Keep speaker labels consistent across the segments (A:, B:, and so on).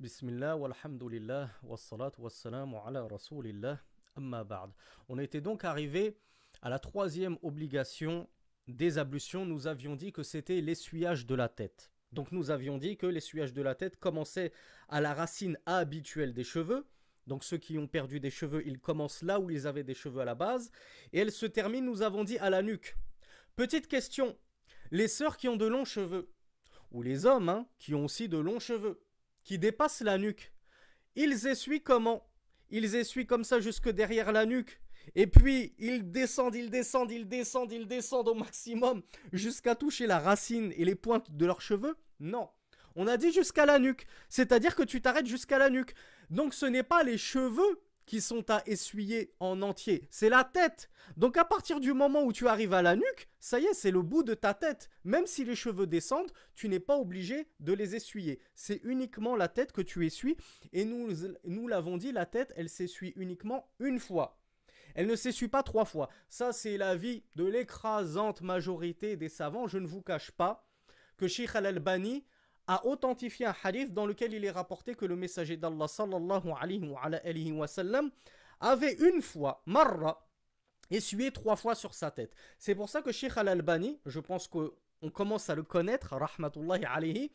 A: Bismillah, walhamdulillah, wassalatu wassalamu ala. On était donc arrivé à la troisième obligation des ablutions. Nous avions dit que c'était l'essuyage de la tête. Donc nous avions dit que l'essuyage de la tête commençait à la racine habituelle des cheveux. Donc ceux qui ont perdu des cheveux, ils commencent là où ils avaient des cheveux à la base. Et elle se termine, nous avons dit, à la nuque. Petite question, les sœurs qui ont de longs cheveux, ou les hommes hein, qui ont aussi de longs cheveux, qui dépassent la nuque. Ils essuient comment? Ils essuient comme ça jusque derrière la nuque. Et puis, ils descendent, ils descendent, ils descendent, ils descendent au maximum jusqu'à toucher la racine et les pointes de leurs cheveux? Non. On a dit jusqu'à la nuque. C'est-à-dire que tu t'arrêtes jusqu'à la nuque. Donc ce n'est pas les cheveux qui sont à essuyer en entier, c'est la tête. Donc à partir du moment où tu arrives à la nuque, ça y est, c'est le bout de ta tête. Même si les cheveux descendent, tu n'es pas obligé de les essuyer. C'est uniquement la tête que tu essuies. Et nous, nous l'avons dit, la tête, elle s'essuie uniquement une fois. Elle ne s'essuie pas trois fois. Ça, c'est l'avis de l'écrasante majorité des savants. Je ne vous cache pas que Sheikh Al-Albani a authentifié un hadith dans lequel il est rapporté que le messager d'Allah sallallahu alayhi wa, sallam avait une fois, marra, essuyé trois fois sur sa tête. C'est pour ça que Sheikh Al-Albani, je pense qu'on commence à le connaître, rahmatullahi alayhi,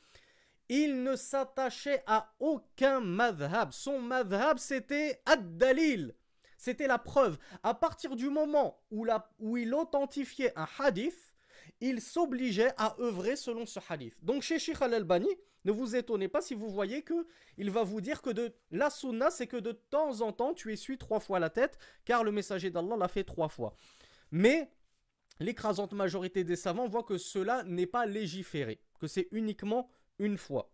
A: il ne s'attachait à aucun madhab. Son madhab, c'était ad-dalil. C'était la preuve. À partir du moment où, où il authentifiait un hadith, il s'obligeait à œuvrer selon ce hadith. Donc chez Sheikh al-Albani, ne vous étonnez pas si vous voyez que il va vous dire que de la sunna, c'est que de temps en temps, tu essuies trois fois la tête, car le messager d'Allah l'a fait trois fois. Mais l'écrasante majorité des savants voient que cela n'est pas légiféré, que c'est uniquement une fois.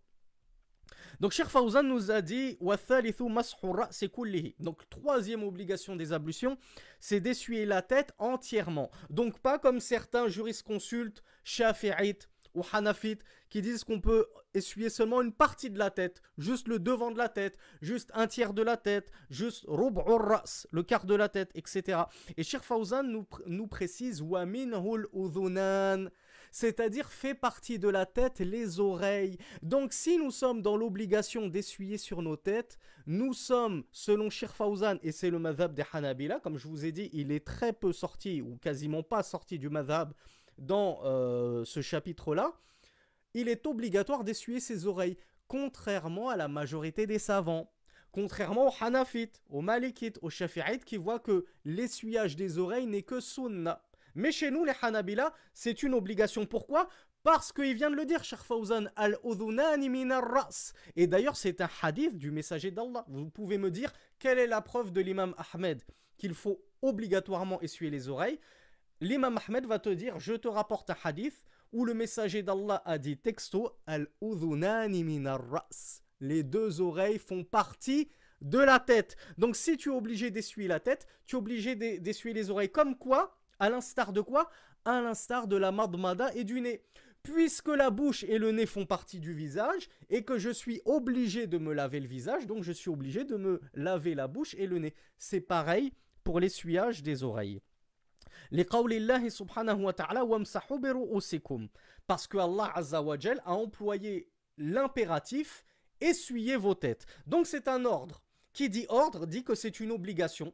A: Donc Cheikh Fawzan nous a dit Donc troisième obligation des ablutions, c'est d'essuyer la tête entièrement. Donc pas comme certains jurisconsultes, shafi'ites ou hanafites qui disent qu'on peut essuyer seulement une partie de la tête, juste le devant de la tête, juste un tiers de la tête, juste le quart de la tête, etc. Et Cheikh Fawzan nous, nous précise c'est-à-dire fait partie de la tête les oreilles. Donc si nous sommes dans l'obligation d'essuyer sur nos têtes, nous sommes, selon Shir Fawzan, et c'est le madhab des Hanabila, comme je vous ai dit, il est très peu sorti, ou quasiment pas sorti du madhab dans euh, ce chapitre-là, il est obligatoire d'essuyer ses oreilles, contrairement à la majorité des savants. Contrairement aux Hanafites, aux Malikites, aux Shafi'ites qui voient que l'essuyage des oreilles n'est que sunna. Mais chez nous, les Hanabila, c'est une obligation. Pourquoi? Parce qu'il vient de le dire, Cheikh Fawzan, al ras. Et d'ailleurs, c'est un hadith du messager d'Allah. Vous pouvez me dire quelle est la preuve de l'imam Ahmed qu'il faut obligatoirement essuyer les oreilles? L'imam Ahmed va te dire Je te rapporte un hadith où le messager d'Allah a dit texto al ras. Les deux oreilles font partie de la tête. Donc, si tu es obligé d'essuyer la tête, tu es obligé d'essuyer les oreilles. Comme quoi à l'instar de quoi? À l'instar de la madmada et du nez. Puisque la bouche et le nez font partie du visage et que je suis obligé de me laver le visage, donc je suis obligé de me laver la bouche et le nez. C'est pareil pour l'essuyage des oreilles. subhanahu wa ta'ala parce que Allah azza a employé l'impératif essuyez vos têtes. Donc c'est un ordre. Qui dit ordre dit que c'est une obligation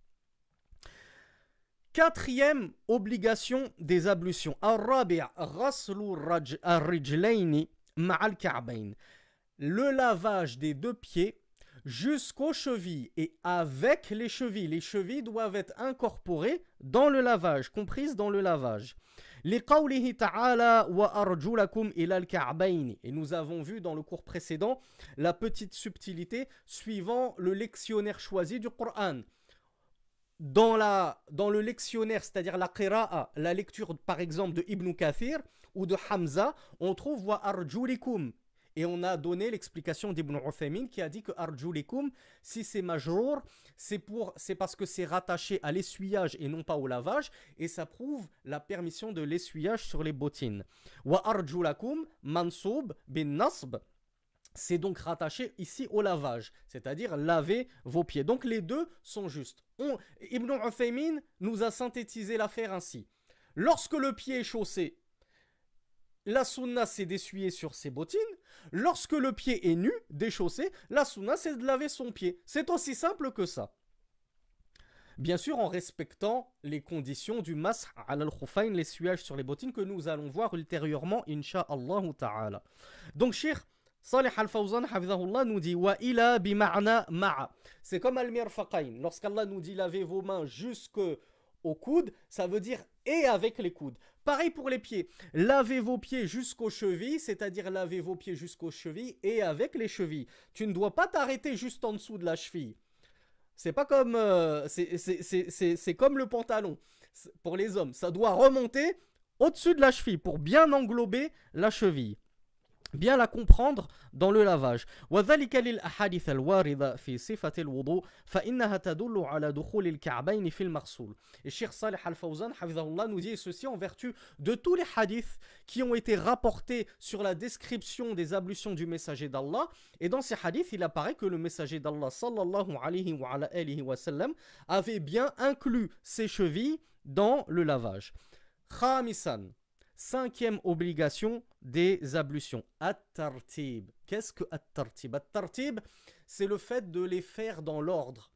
A: Quatrième obligation des ablutions. Le lavage des deux pieds jusqu'aux chevilles et avec les chevilles. Les chevilles doivent être incorporées dans le lavage, comprises dans le lavage. Et nous avons vu dans le cours précédent la petite subtilité suivant le lectionnaire choisi du Coran dans, la, dans le lectionnaire, c'est-à-dire la qira'a, la lecture par exemple de Ibn Kathir ou de Hamza, on trouve wa arjulikum. Et on a donné l'explication d'Ibn Uthaymin qui a dit que arjulikum, si c'est majrour, c'est pour, c'est parce que c'est rattaché à l'essuyage et non pas au lavage, et ça prouve la permission de l'essuyage sur les bottines. Wa arjulakum mansoub bin nasb. C'est donc rattaché ici au lavage, c'est-à-dire laver vos pieds. Donc les deux sont justes. Ibn Uthaymin nous a synthétisé l'affaire ainsi. Lorsque le pied est chaussé, la sunna c'est d'essuyer sur ses bottines. Lorsque le pied est nu, déchaussé, la sunna c'est de laver son pied. C'est aussi simple que ça. Bien sûr en respectant les conditions du mas al khufayn l'essuage sur les bottines que nous allons voir ultérieurement, insha'Allah ta'ala. Donc, cher Salih al-Fawzan nous dit wa ila ma'a. C'est comme al-mirfaqayn. Lorsqu'Allah nous dit lavez vos mains jusqu'au coude, ça veut dire et avec les coudes. Pareil pour les pieds. Lavez vos pieds jusqu'aux chevilles, c'est-à-dire lavez vos pieds jusqu'aux chevilles et avec les chevilles. Tu ne dois pas t'arrêter juste en dessous de la cheville. C'est pas comme euh, c'est comme le pantalon pour les hommes. Ça doit remonter au-dessus de la cheville pour bien englober la cheville bien la comprendre dans le lavage وذلك للأحاديث الواردة في صفة الوضوء فإنها تدل على دخول الكعبين في المغسول Et Cheikh Salih Al-Fawzan nous dit ceci en vertu de tous les hadiths qui ont été rapportés sur la description des ablutions du messager d'Allah et dans ces hadiths il apparaît que le messager d'Allah sallallahu alayhi wa, alayhi wa sallam avait bien inclus ses chevilles dans le lavage Khamisan Cinquième obligation des ablutions. At-tartib. Qu'est-ce que at-tartib? At-tartib, c'est le fait de les faire dans l'ordre.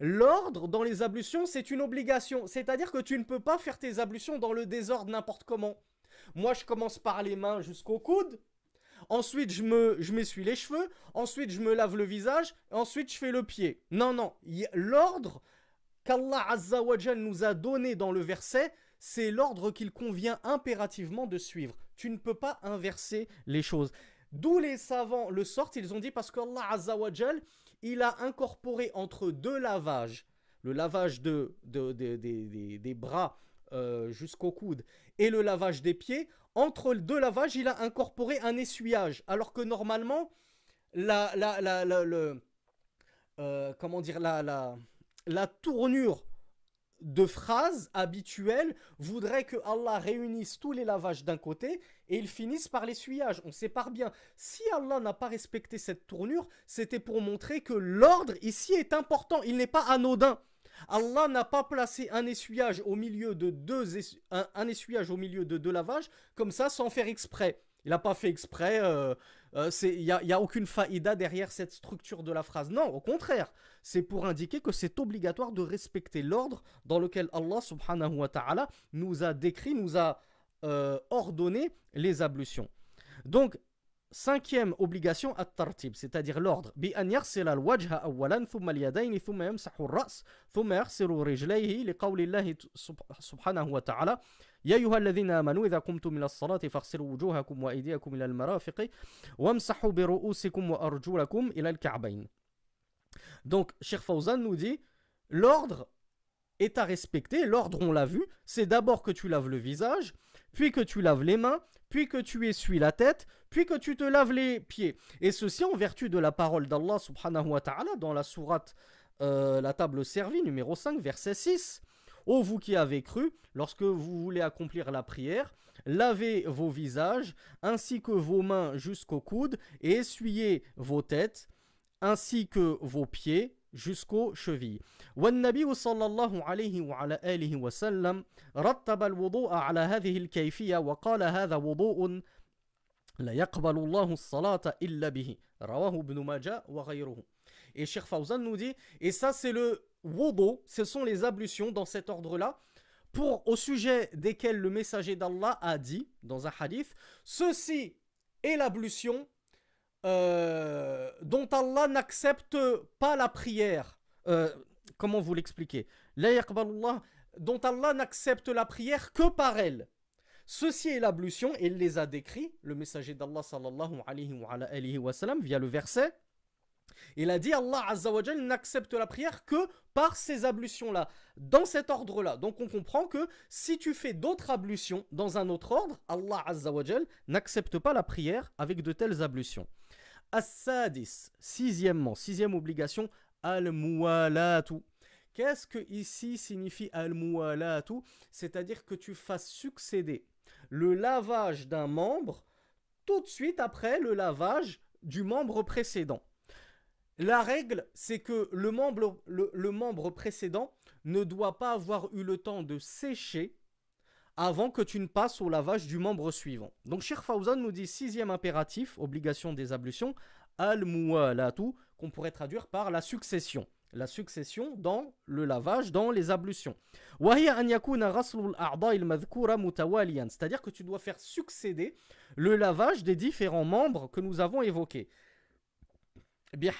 A: L'ordre dans les ablutions, c'est une obligation. C'est-à-dire que tu ne peux pas faire tes ablutions dans le désordre n'importe comment. Moi, je commence par les mains jusqu'au coude. Ensuite, je me, je m'essuie les cheveux. Ensuite, je me lave le visage. Ensuite, je fais le pied. Non, non. L'ordre qu'Allah Azza nous a donné dans le verset, c'est l'ordre qu'il convient impérativement de suivre. Tu ne peux pas inverser les choses. D'où les savants le sortent, ils ont dit parce qu'Allah Azzawajal, il a incorporé entre deux lavages, le lavage de, des bras euh, jusqu'au coude et le lavage des pieds, entre deux lavages, il a incorporé un essuyage. Alors que normalement, la, la, la, euh, comment dire, la, la, la tournure de phrases habituelles voudrait que Allah réunisse tous les lavages d'un côté et ils finissent par l'essuyage. On sépare bien. Si Allah n'a pas respecté cette tournure, c'était pour montrer que l'ordre ici est important. Il n'est pas anodin. Allah n'a pas placé un essuyage au milieu de deux un, essuyage au milieu de deux lavages comme ça sans faire exprès. Il n'a pas fait exprès. Euh, euh, il n'y a, a, aucune faïda derrière cette structure de la phrase. Non, au contraire, c'est pour indiquer que c'est obligatoire de respecter l'ordre dans lequel Allah subhanahu wa ta'ala nous a décrit, nous a euh, ordonné les ablutions. Donc, cinquième obligation, at-tartib, c'est-à-dire l'ordre. Bi an yaghsil al-wajha awwalan thumma al-yadayn thumma yamsahu ar-ra's thumma yaghsilu rijlayhi li qawli Allah subhanahu wa ta'ala يا أيها الذين آمنوا إذا قمتم إلى الصلاة فاغسلوا وجوهكم وأيديكم إلى المرافق وامسحوا برؤوسكم وأرجلكم إلى الكعبين Donc, Cheikh Fawzan nous dit l'ordre est à respecter. L'ordre, on l'a vu, c'est d'abord que tu laves le visage, puis que tu laves les mains, puis que tu essuies la tête, puis que tu te laves les pieds. Et ceci en vertu de la parole d'Allah subhanahu wa ta'ala dans la sourate euh, La table servie, numéro 5, verset 6. Ô vous qui avez cru, lorsque vous voulez accomplir la prière, lavez vos visages ainsi que vos mains jusqu'au coude et essuyez vos têtes ainsi que vos pieds jusqu'aux chevilles. والنبي صلى الله عليه وعلى آله وسلم رتب الوضوء على هذه الكيفية وقال هذا وضوء لا يقبل الله الصلاة إلا به رواه ابن ماجه وغيره Et Cheikh Fawzan nous dit, et ça c'est le wudu, ce sont les ablutions dans cet ordre-là, pour au sujet desquels le messager d'Allah a dit dans un hadith, ceci est l'ablution euh, dont Allah n'accepte pas la prière. Euh, comment vous l'expliquer dont Allah n'accepte la prière que par elle. Ceci est l'ablution, et il les a décrits, le messager d'Allah sallallahu alayhi wa, alayhi wa sallam, via le verset Il a dit Allah Azzawajal n'accepte la prière que par ces ablutions-là, dans cet ordre-là. Donc on comprend que si tu fais d'autres ablutions dans un autre ordre, Allah Azzawajal n'accepte pas la prière avec de telles ablutions. As-sadis, sixième obligation, al-muwalatu. Qu'est-ce que ici signifie al-muwalatu? C'est-à-dire que tu fasses succéder le lavage d'un membre tout de suite après le lavage du membre précédent. La règle, c'est que le, membre précédent ne doit pas avoir eu le temps de sécher avant que tu ne passes au lavage du membre suivant. Donc Sheikh Fawzan nous dit sixième impératif, obligation des ablutions, al-muwalatu, qu'on pourrait traduire par la succession. La succession dans le lavage, dans les ablutions. C'est-à-dire que tu dois faire succéder le lavage des différents membres que nous avons évoqués. De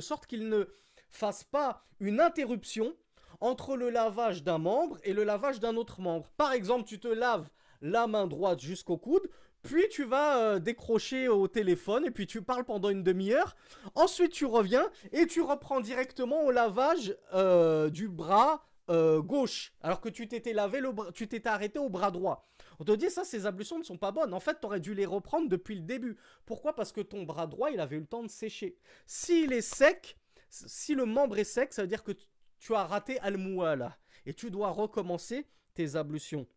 A: sorte qu'il ne fasse pas une interruption entre le lavage d'un membre et le lavage d'un autre membre. Par exemple, tu te laves la main droite jusqu'au coude, puis tu vas euh, décrocher au téléphone et puis tu parles pendant une demi-heure. Ensuite, tu reviens et tu reprends directement au lavage euh, du bras euh, gauche, alors que tu t'étais lavé le tu t'étais arrêté au bras droit. On te dit ça, ces ablutions ne sont pas bonnes. En fait, tu aurais dû les reprendre depuis le début. Pourquoi? Parce que ton bras droit, il avait eu le temps de sécher. S'il est sec, si le membre est sec, ça veut dire que tu as raté al là et tu dois recommencer tes ablutions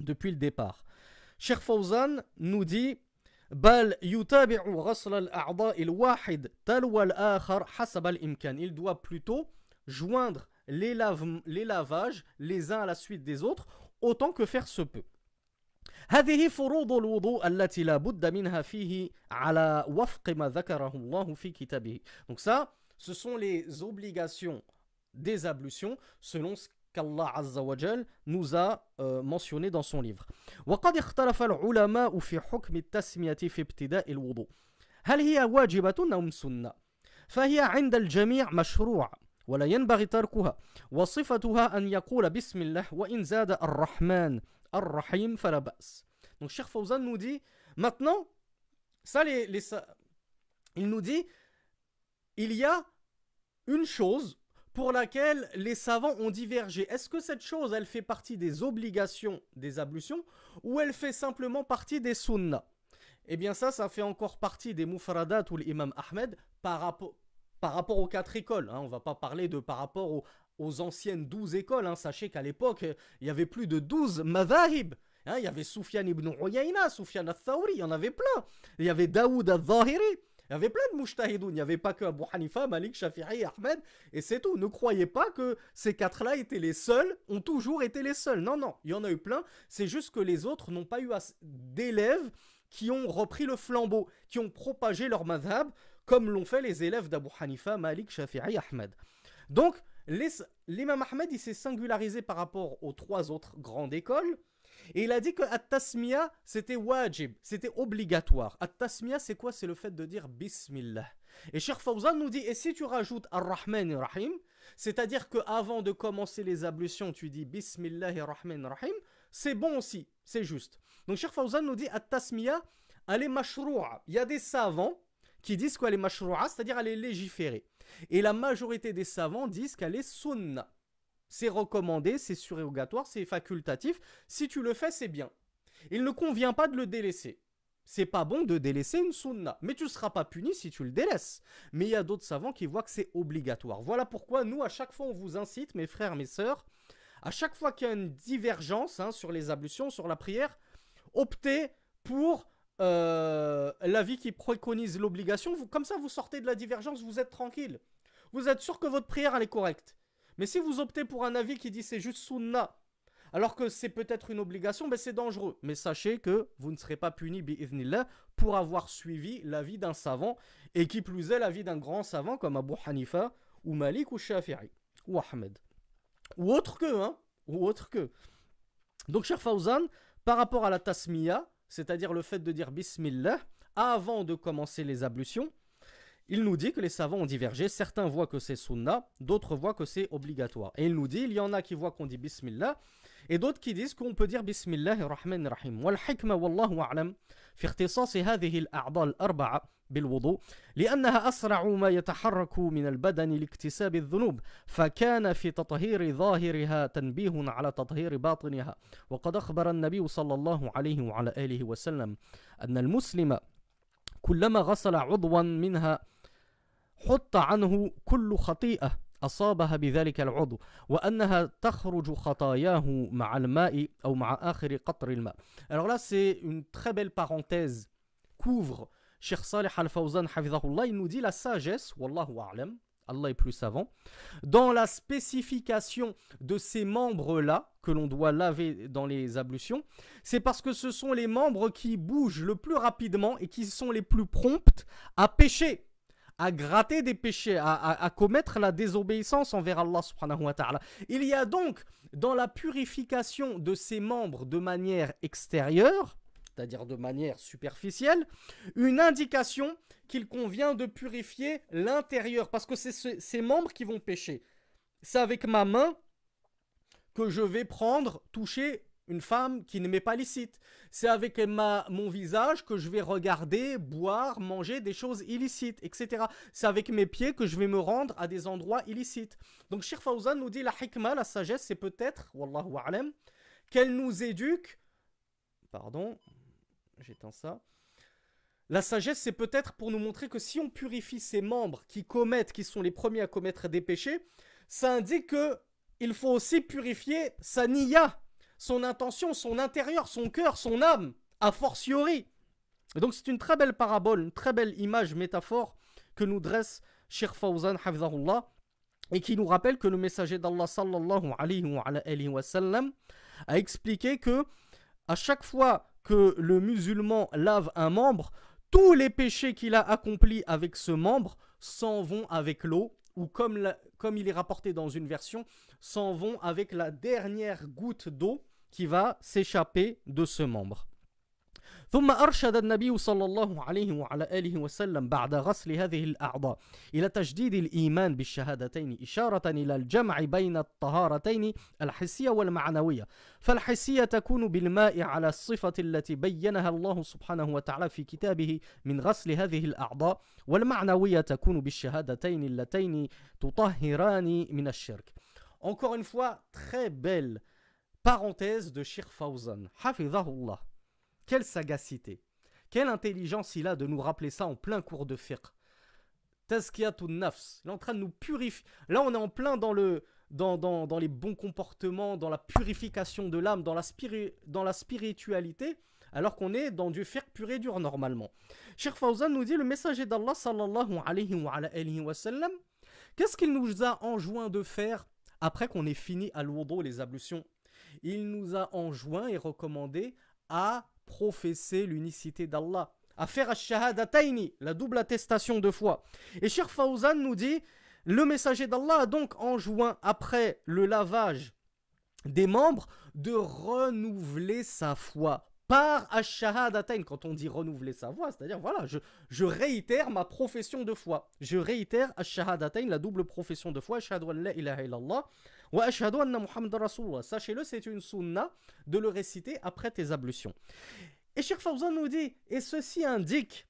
A: depuis le départ. Cheikh Fawzan nous dit il doit plutôt joindre les, les lavages les uns à la suite des autres autant que faire se peut. هذه فروض الوضوء التي لا بد منها فيه على وفق ما ذكره الله في كتابه. Donc ça, ce sont les obligations des ablutions selon ce qu'Allah Azza wa Jal nous a euh, mentionné dans son livre. وقد اختلف العلماء في حكم التسمية في ابتداء الوضوء. هل هي واجبة أم سنة؟ فهي عند الجميع مشروع ولا ينبغي تركها وصفتها أن يقول بسم الله وإن زاد الرحمن Ar-Rahim Falabas. Donc Cheikh Fawzan nous dit, maintenant, ça, les, les, il nous dit, il y a une chose pour laquelle les savants ont divergé. Est-ce que cette chose, elle fait partie des obligations des ablutions ou elle fait simplement partie des sunnah Eh bien ça, ça fait encore partie des mufradat ou l'imam Ahmed par rapport, aux quatre écoles. Hein. On va pas parler de par rapport aux, aux anciennes douze écoles. Hein. Sachez qu'à l'époque, il y avait plus de douze madhahib. Hein. Il y avait Soufiane ibn Uyayna, Soufiane al-Thawri, il y en avait plein. Il y avait Daoud al-Zahiri. Il y avait plein de mujtahidoun. Il n'y avait pas que Abu Hanifa, Malik, Shafi'i, Ahmed. Et c'est tout. Ne croyez pas que ces quatre-là étaient les seuls, ont toujours été les seuls. Non, non. Il y en a eu plein. C'est juste que les autres n'ont pas eu d'élèves qui ont repris le flambeau, qui ont propagé leur madhab, comme l'ont fait les élèves d'Abu Hanifa, Malik, Shafi'i, Ahmed. Donc, L'imam Ahmed, il s'est singularisé par rapport aux trois autres grandes écoles. Et il a dit que At-Tasmiya, c'était wajib, c'était obligatoire. At-Tasmiya, c'est quoi? C'est le fait de dire Bismillah. Et Cheikh Fawzan nous dit, et si tu rajoutes Ar-Rahman Rahim, c'est-à-dire que avant de commencer les ablutions, tu dis Bismillah Rahman Rahim, c'est bon aussi, c'est juste. Donc Cheikh Fawzan nous dit, At-Tasmiya, elle est mashroua. Il y a des savants qui disent qu'elle est mashroua, c'est-à-dire elle est légiférée. Et la majorité des savants disent qu'elle est sunna. C'est recommandé, c'est surérogatoire, c'est facultatif. Si tu le fais, c'est bien. Il ne convient pas de le délaisser. C'est pas bon de délaisser une sunna, mais tu ne seras pas puni si tu le délaisses. Mais il y a d'autres savants qui voient que c'est obligatoire. Voilà pourquoi nous, à chaque fois, on vous incite, mes frères, mes sœurs, à chaque fois qu'il y a une divergence hein, sur les ablutions, sur la prière, optez pour euh, l'avis qui préconise l'obligation, comme ça vous sortez de la divergence, vous êtes tranquille. Vous êtes sûr que votre prière elle est correcte. Mais si vous optez pour un avis qui dit c'est juste sunna, alors que c'est peut-être une obligation, ben c'est dangereux. Mais sachez que vous ne serez pas puni bi'idhnillah pour avoir suivi l'avis d'un savant, et qui plus est l'avis d'un grand savant comme Abu Hanifa, ou Malik, ou Shafi'i, ou Ahmed. Ou autre que, hein, ou autre que. Donc, cher Fawzan, par rapport à la tasmiya, c'est-à-dire le fait de dire Bismillah avant de commencer les ablutions, il nous dit que les savants ont divergé. Certains voient que c'est sunnah, d'autres voient que c'est obligatoire. Et il nous dit, il y en a qui voient qu'on dit Bismillah, et d'autres qui disent qu'on peut dire Bismillah rahman rahim. Hikma wallahu a'lam في اختصاص هذه الأعضاء الأربعة بالوضوء لأنها أسرع ما يتحرك من البدن لاكتساب الذنوب فكان في تطهير ظاهرها تنبيه على تطهير باطنها وقد أخبر النبي صلى الله عليه وعلى آله وسلم أن المسلم كلما غسل عضوا منها حط عنه كل خطيئة أصابها بذلك العضو وأنها تخرج خطاياه مع الماء أو مع آخر قطر الماء Alors là c'est une très belle parenthèse couvre Cheikh Saleh Al-Fawzan Hafizahullah il nous dit la sagesse Wallahu a'lam Allah est plus savant, dans la spécification de ces membres-là que l'on doit laver dans les ablutions, c'est parce que ce sont les membres qui bougent le plus rapidement et qui sont les plus promptes à pécher à gratter des péchés, à, commettre la désobéissance envers Allah subhanahu wa ta'ala. Il y a donc dans la purification de ces membres de manière extérieure, c'est-à-dire de manière superficielle, une indication qu'il convient de purifier l'intérieur, parce que c'est ces membres qui vont pécher. C'est avec ma main que je vais prendre, toucher une femme qui m'est pas licite. C'est avec ma, mon visage que je vais regarder, boire, manger des choses illicites, etc. C'est avec mes pieds que je vais me rendre à des endroits illicites. Donc Shir nous dit la hikmah, la sagesse, c'est peut-être, wallahu a'lam, qu'elle nous éduque, pardon, j'éteins ça, la sagesse, c'est peut-être pour nous montrer que si on purifie ces membres qui commettent, qui sont les premiers à commettre des péchés, ça indique que il faut aussi purifier sa niya, son intention, son intérieur, son cœur, son âme, a fortiori. Et donc c'est une très belle parabole, une très belle image, métaphore que nous dresse Sheikh Fawzan Hafizahullah et qui nous rappelle que le messager d'Allah sallallahu alayhi wa, sallam a expliqué que à chaque fois que le musulman lave un membre, tous les péchés qu'il a accomplis avec ce membre s'en vont avec l'eau, ou comme il est rapporté dans une version, s'en vont avec la dernière goutte d'eau qui va s'échapper de ce membre. ثم أرشد النبي صلى الله عليه وعلى آله وسلم بعد غسل هذه الأعضاء إلى تجديد الإيمان بالشهادتين إشارة إلى الجمع بين الطهارتين الحسية والمعنوية فالحسية تكون بالماء على الصفة التي بينها الله سبحانه وتعالى في كتابه من غسل هذه الأعضاء والمعنوية تكون بالشهادتين اللتين تطهران من الشرك Encore une fois, très belle Parenthèse de Shir Fawzan. Hafidahullah. Quelle sagacité. Quelle intelligence il a de nous rappeler ça en plein cours de fiqh. Tazkiyatun nafs. Il est en train de nous purifier. Là, on est en plein dans le. Dans, dans, les bons comportements, dans la purification de l'âme, dans, la dans la spiritualité, alors qu'on est dans du fiqh pur et dur normalement. Shir Fawzan nous dit le messager d'Allah sallallahu alayhi wa, alayhi wa sallam, qu'est-ce qu'il nous a enjoint de faire après qu'on ait fini à l'ourdo les ablutions il nous a enjoint et recommandé à professer l'unicité d'Allah, à faire ash-shahadataini, la double attestation de foi. Et Sheikh Fawzan nous dit, le messager d'Allah a donc enjoint, après le lavage des membres, de renouveler sa foi par ash-shahadatain. Quand on dit renouveler sa foi, c'est-à-dire, voilà, je, réitère ma profession de foi. Je réitère ash-shahadatain, la double profession de foi, ashhadu an la ilaha illallah Sachez-le, c'est une sunna de le réciter après tes ablutions. Et Sheikh Fawzan nous dit, et ceci indique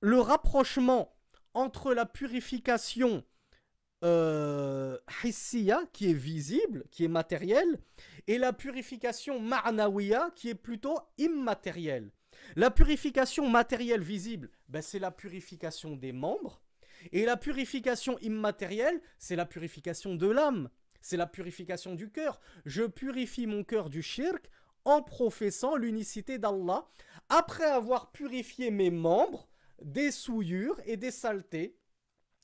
A: le rapprochement entre la purification euh, qui est visible, qui est matérielle, et la purification ma'nawiya, qui est plutôt immatérielle. La purification matérielle visible, ben c'est la purification des membres, et la purification immatérielle, c'est la purification de l'âme, c'est la purification du cœur. Je purifie mon cœur du shirk en professant l'unicité d'Allah, après avoir purifié mes membres des souillures et des saletés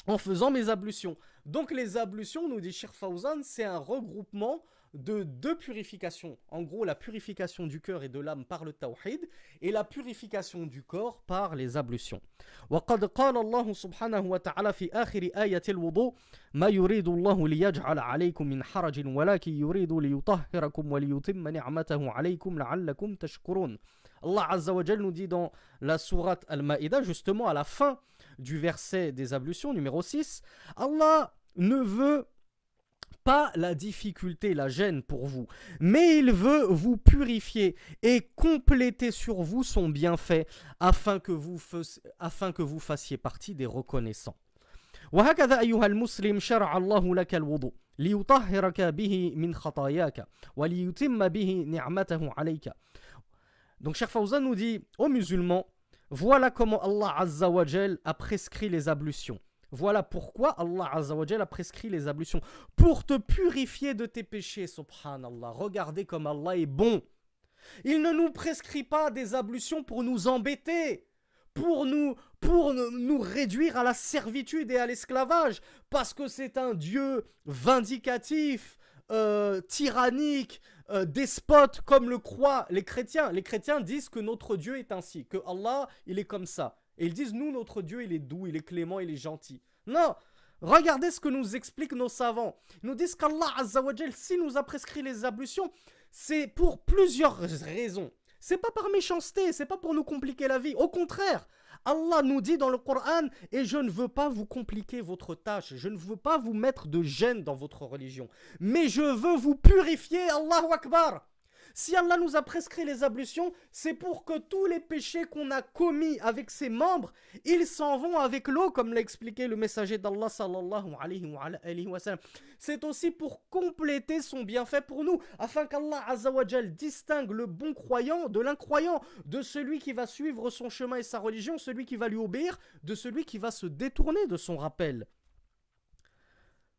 A: en faisant mes ablutions. Donc les ablutions, nous dit Shir Fawzan, c'est un regroupement de deux purifications. En gros, la purification du cœur et de l'âme par le tawhid et la purification du corps par les ablutions. وقد قال الله سبحانه وتعالى في آخر آية الوضوء ما يريد الله ليجعل عليكم من حرج ولكن يريد ليطهركم وليتم نعمته عليكم لعلكم تشكرون Allah Azza wa nous dit dans la sourate Al-Ma'idah, justement à la fin du verset des ablutions, numéro 6, Allah ne veut pas la difficulté, la gêne pour vous, mais il veut vous purifier et compléter sur vous son bienfait afin que vous, afin que vous fassiez partie des reconnaissants. وهكذا أيها المسلم شرع الله لك الوضوء ليطهرك به من خطاياك وليتم به نعمته عليك Donc Cheikh Fawzan nous dit aux musulmans voilà comment Allah Azza wa a prescrit les ablutions. Voilà pourquoi Allah Azzawajal a prescrit les ablutions. Pour te purifier de tes péchés, subhanallah. Regardez comme Allah est bon. Il ne nous prescrit pas des ablutions pour nous embêter, pour nous, pour nous réduire à la servitude et à l'esclavage, parce que c'est un Dieu vindicatif, euh, tyrannique, euh, despote, comme le croient les chrétiens. Les chrétiens disent que notre Dieu est ainsi, que Allah, il est comme ça. Et ils disent, nous, notre Dieu, il est doux, il est clément, il est gentil. Non Regardez ce que nous expliquent nos savants. Ils nous disent qu'Allah, Azzawajal, nous a prescrit les ablutions, c'est pour plusieurs raisons. C'est pas par méchanceté, c'est pas pour nous compliquer la vie. Au contraire, Allah nous dit dans le Coran, et je ne veux pas vous compliquer votre tâche, je ne veux pas vous mettre de gêne dans votre religion, mais je veux vous purifier, Allahu Akbar. Si Allah nous a prescrit les ablutions, c'est pour que tous les péchés qu'on a commis avec ses membres, ils s'en vont avec l'eau, comme l'a expliqué le messager d'Allah sallallahu alayhi wa. C'est aussi pour compléter son bienfait pour nous, afin qu'Allah azawajal distingue le bon croyant de l'incroyant, de celui qui va suivre son chemin et sa religion, celui qui va lui obéir, de celui qui va se détourner de son rappel.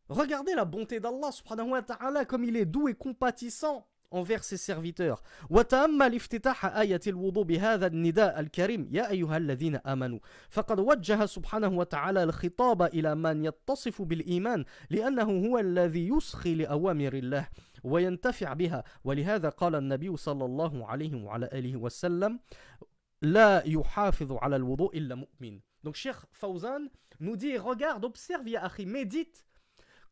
A: Regardez la bonté d'Allah subhanahu wa ta'ala comme il est doux et compatissant. Envers ses serviteurs. وتأمل افتتاح آية الوضوء بهذا النداء الكريم يا أيها الذين آمنوا فقد وجه سبحانه وتعالى الخطاب إلى من يتصف بالإيمان لأنه هو الذي يسخي لأوامر الله وينتفع بها. ولهذا قال النبي صلى الله عليه وعلى آله وسلم لا يحافظ على الوضوء إلا مؤمن. Donc Cheikh Fawzan nous dit regarde observe ya akhi médite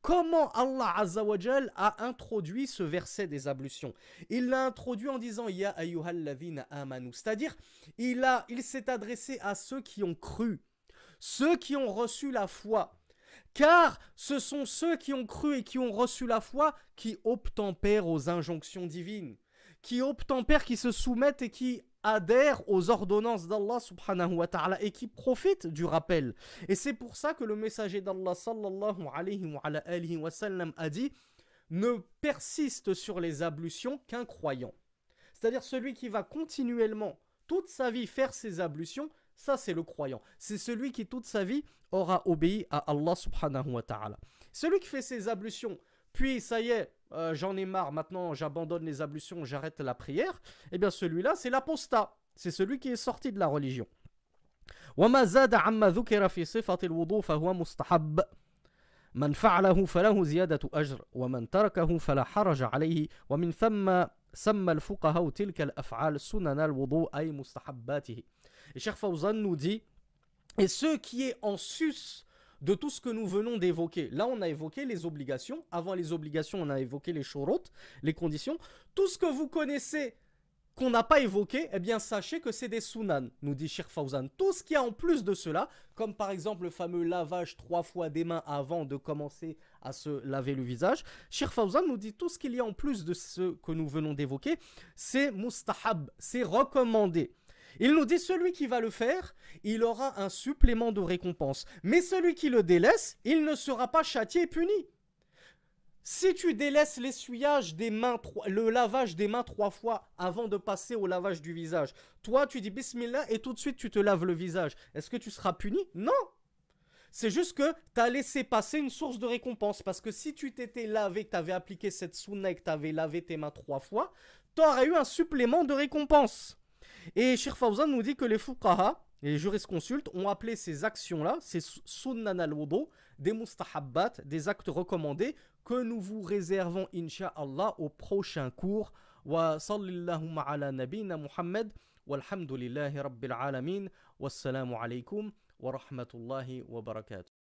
A: Comment Allah Azzawajal a introduit ce verset des ablutions? Il l'a introduit en disant Ya ayyuhalladhina amanu. C'est-à-dire, il, il s'est adressé à ceux qui ont cru, ceux qui ont reçu la foi. Car ce sont ceux qui ont cru et qui ont reçu la foi qui obtempèrent aux injonctions divines, qui obtempèrent, qui se soumettent et qui adhèrent aux ordonnances d'Allah subhanahu wa ta'ala et qui profitent du rappel. Et c'est pour ça que le messager d'Allah sallallahu alayhi wa, a dit ne persiste sur les ablutions qu'un croyant. C'est-à-dire celui qui va continuellement toute sa vie faire ses ablutions, ça c'est le croyant. C'est celui qui toute sa vie aura obéi à Allah subhanahu wa ta'ala. Celui qui fait ses ablutions, puis ça y est, euh, j'en ai marre, maintenant j'abandonne les ablutions, j'arrête la prière, eh bien celui-là, c'est l'apostat. C'est celui qui est sorti de la religion. وما زاد عما ذكر في صفة الوضوء فهو مستحب من فعله فله زيادة أجر ومن تركه فلا حرج عليه ومن ثم سمى الفقهاء تلك الأفعال سنن الوضوء أي مستحباته Et Cheikh Fawzan nous dit, et ce qui est en sus de tout ce que nous venons d'évoquer. Là, on a évoqué les obligations. Avant les obligations, on a évoqué les shurut, les conditions. Tout ce que vous connaissez qu'on n'a pas évoqué, eh bien sachez que c'est des sunan, nous dit Shir Fawzan. Tout ce qu'il y a en plus de cela, comme par exemple le fameux lavage trois fois des mains avant de commencer à se laver le visage, Shir Fawzan nous dit tout ce qu'il y a en plus de ce que nous venons d'évoquer, c'est mustahab, c'est recommandé. Il nous dit celui qui va le faire, il aura un supplément de récompense. Mais celui qui le délaisse, il ne sera pas châtié et puni. Si tu délaisses l'essuyage des mains, le lavage des mains trois fois avant de passer au lavage du visage, toi tu dis Bismillah et tout de suite tu te laves le visage, est-ce que tu seras puni? Non c'est juste que tu as laissé passer une source de récompense. Parce que si tu t'étais lavé, que tu avais appliqué cette sunna et que tu avais lavé tes mains trois fois, tu aurais eu un supplément de récompense. Et Shir Fawzan nous dit que les fuqaha, les jurisconsultes, ont appelé ces actions-là, ces sunnan al des mustahabbat, des actes recommandés, que nous vous réservons, insha'Allah, au prochain cours. Wa sallallahu ala nabina Muhammad, walhamdulillahi rabbil alamin, wassalamu alaikum wa rahmatullahi wa barakatuh.